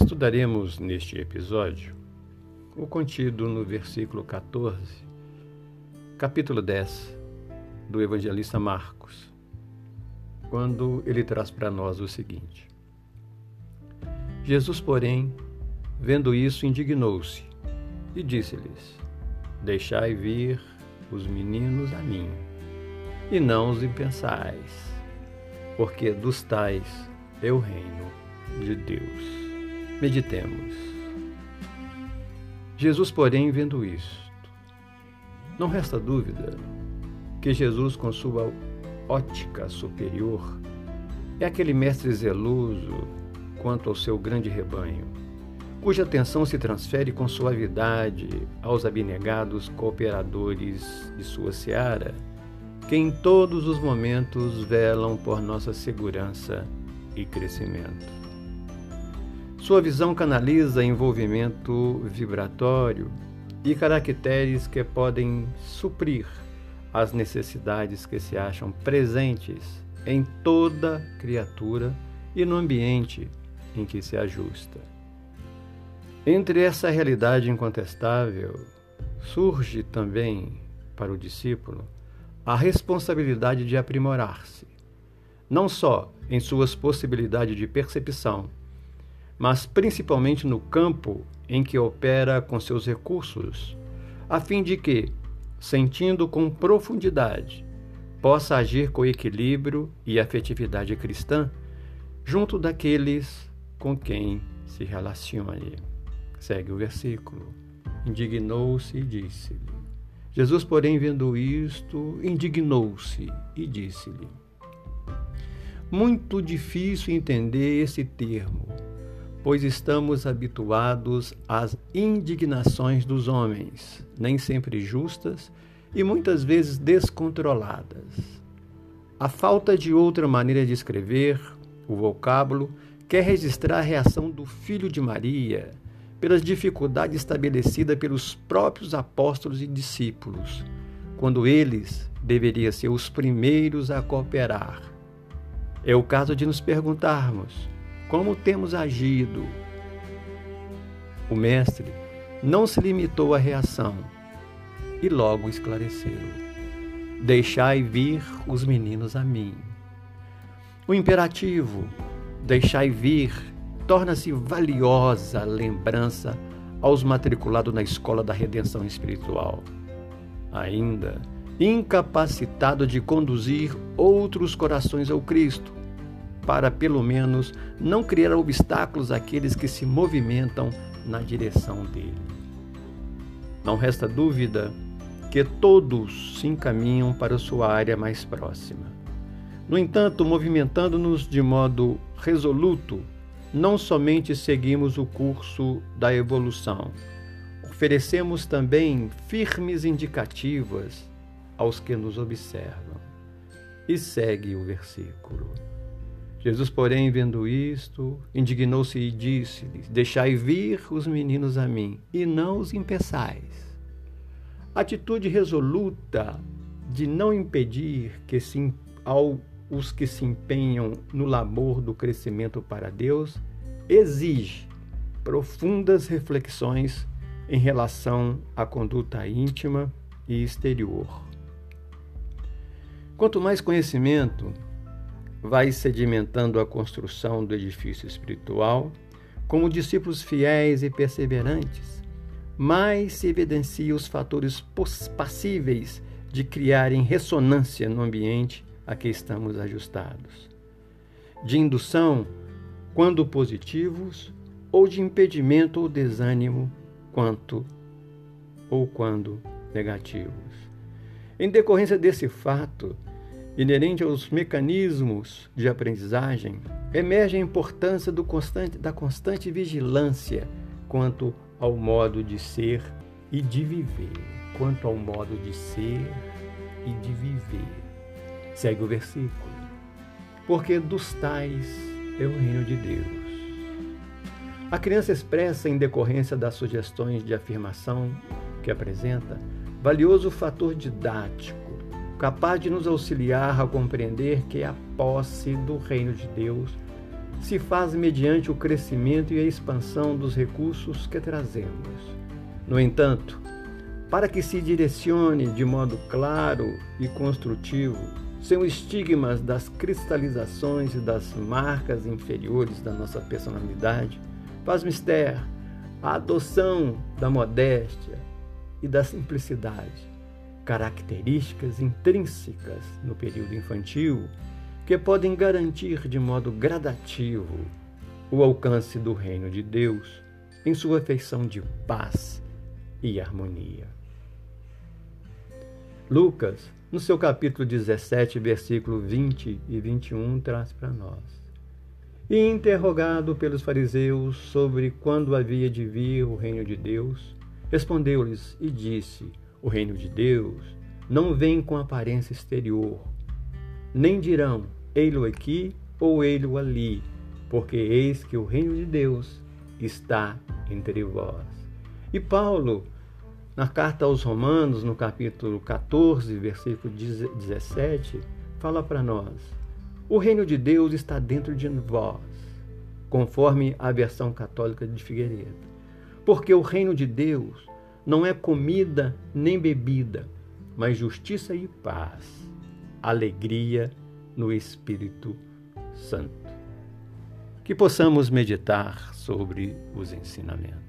Estudaremos neste episódio o contido no versículo 14, capítulo 10 do evangelista Marcos, quando ele traz para nós o seguinte: Jesus, porém, vendo isso, indignou-se e disse-lhes: Deixai vir os meninos a mim, e não os impensais, porque dos tais é o reino de Deus. Meditemos. Jesus, porém, vendo isto, não resta dúvida que Jesus, com sua ótica superior, é aquele mestre zeloso quanto ao seu grande rebanho, cuja atenção se transfere com suavidade aos abnegados cooperadores de sua seara, que em todos os momentos velam por nossa segurança e crescimento. Sua visão canaliza envolvimento vibratório e caracteres que podem suprir as necessidades que se acham presentes em toda criatura e no ambiente em que se ajusta. Entre essa realidade incontestável, surge também para o discípulo a responsabilidade de aprimorar-se, não só em suas possibilidades de percepção, mas principalmente no campo em que opera com seus recursos, a fim de que, sentindo com profundidade, possa agir com equilíbrio e afetividade cristã junto daqueles com quem se relacione. Segue o versículo. Indignou-se e disse-lhe. Jesus, porém, vendo isto, indignou-se e disse-lhe. Muito difícil entender esse termo pois estamos habituados às indignações dos homens, nem sempre justas e muitas vezes descontroladas. A falta de outra maneira de escrever, o vocábulo, quer registrar a reação do filho de Maria pelas dificuldades estabelecidas pelos próprios apóstolos e discípulos, quando eles deveriam ser os primeiros a cooperar. É o caso de nos perguntarmos como temos agido? O mestre não se limitou à reação e logo esclareceu: Deixai vir os meninos a mim. O imperativo, deixai vir, torna-se valiosa lembrança aos matriculados na escola da redenção espiritual. Ainda incapacitado de conduzir outros corações ao Cristo, para, pelo menos, não criar obstáculos àqueles que se movimentam na direção dele. Não resta dúvida que todos se encaminham para sua área mais próxima. No entanto, movimentando-nos de modo resoluto, não somente seguimos o curso da evolução, oferecemos também firmes indicativas aos que nos observam. E segue o versículo. Jesus, porém, vendo isto, indignou-se e disse-lhes: Deixai vir os meninos a mim, e não os impeçais. Atitude resoluta de não impedir que se, ao, os que se empenham no labor do crescimento para Deus exige profundas reflexões em relação à conduta íntima e exterior. Quanto mais conhecimento, vai sedimentando a construção do edifício espiritual, como discípulos fiéis e perseverantes, mais se evidenciam os fatores passíveis de criarem ressonância no ambiente a que estamos ajustados. De indução, quando positivos, ou de impedimento ou desânimo, quanto ou quando negativos. Em decorrência desse fato, inerente aos mecanismos de aprendizagem, emerge a importância constante, da constante vigilância quanto ao modo de ser e de viver. Quanto ao modo de ser e de viver. Segue o versículo. Porque dos tais é o reino de Deus. A criança expressa, em decorrência das sugestões de afirmação que apresenta, valioso fator didático capaz de nos auxiliar a compreender que a posse do reino de Deus se faz mediante o crescimento e a expansão dos recursos que trazemos. No entanto, para que se direcione de modo claro e construtivo, sem estigmas das cristalizações e das marcas inferiores da nossa personalidade, faz mistério a adoção da modéstia e da simplicidade, características intrínsecas no período infantil que podem garantir de modo gradativo o alcance do reino de Deus em sua feição de paz e harmonia. Lucas, no seu capítulo 17, versículo 20 e 21, traz para nós. E interrogado pelos fariseus sobre quando havia de vir o reino de Deus, respondeu-lhes e disse: O reino de Deus não vem com aparência exterior, nem dirão: Ei-lo aqui ou ei-lo ali, porque eis que o reino de Deus está entre vós. E Paulo, na carta aos Romanos, no capítulo 14, versículo 17, fala para nós: O reino de Deus está dentro de vós, conforme a versão católica de Figueiredo. Porque o reino de Deus não é comida nem bebida, mas justiça e paz, alegria no Espírito Santo. Que possamos meditar sobre os ensinamentos.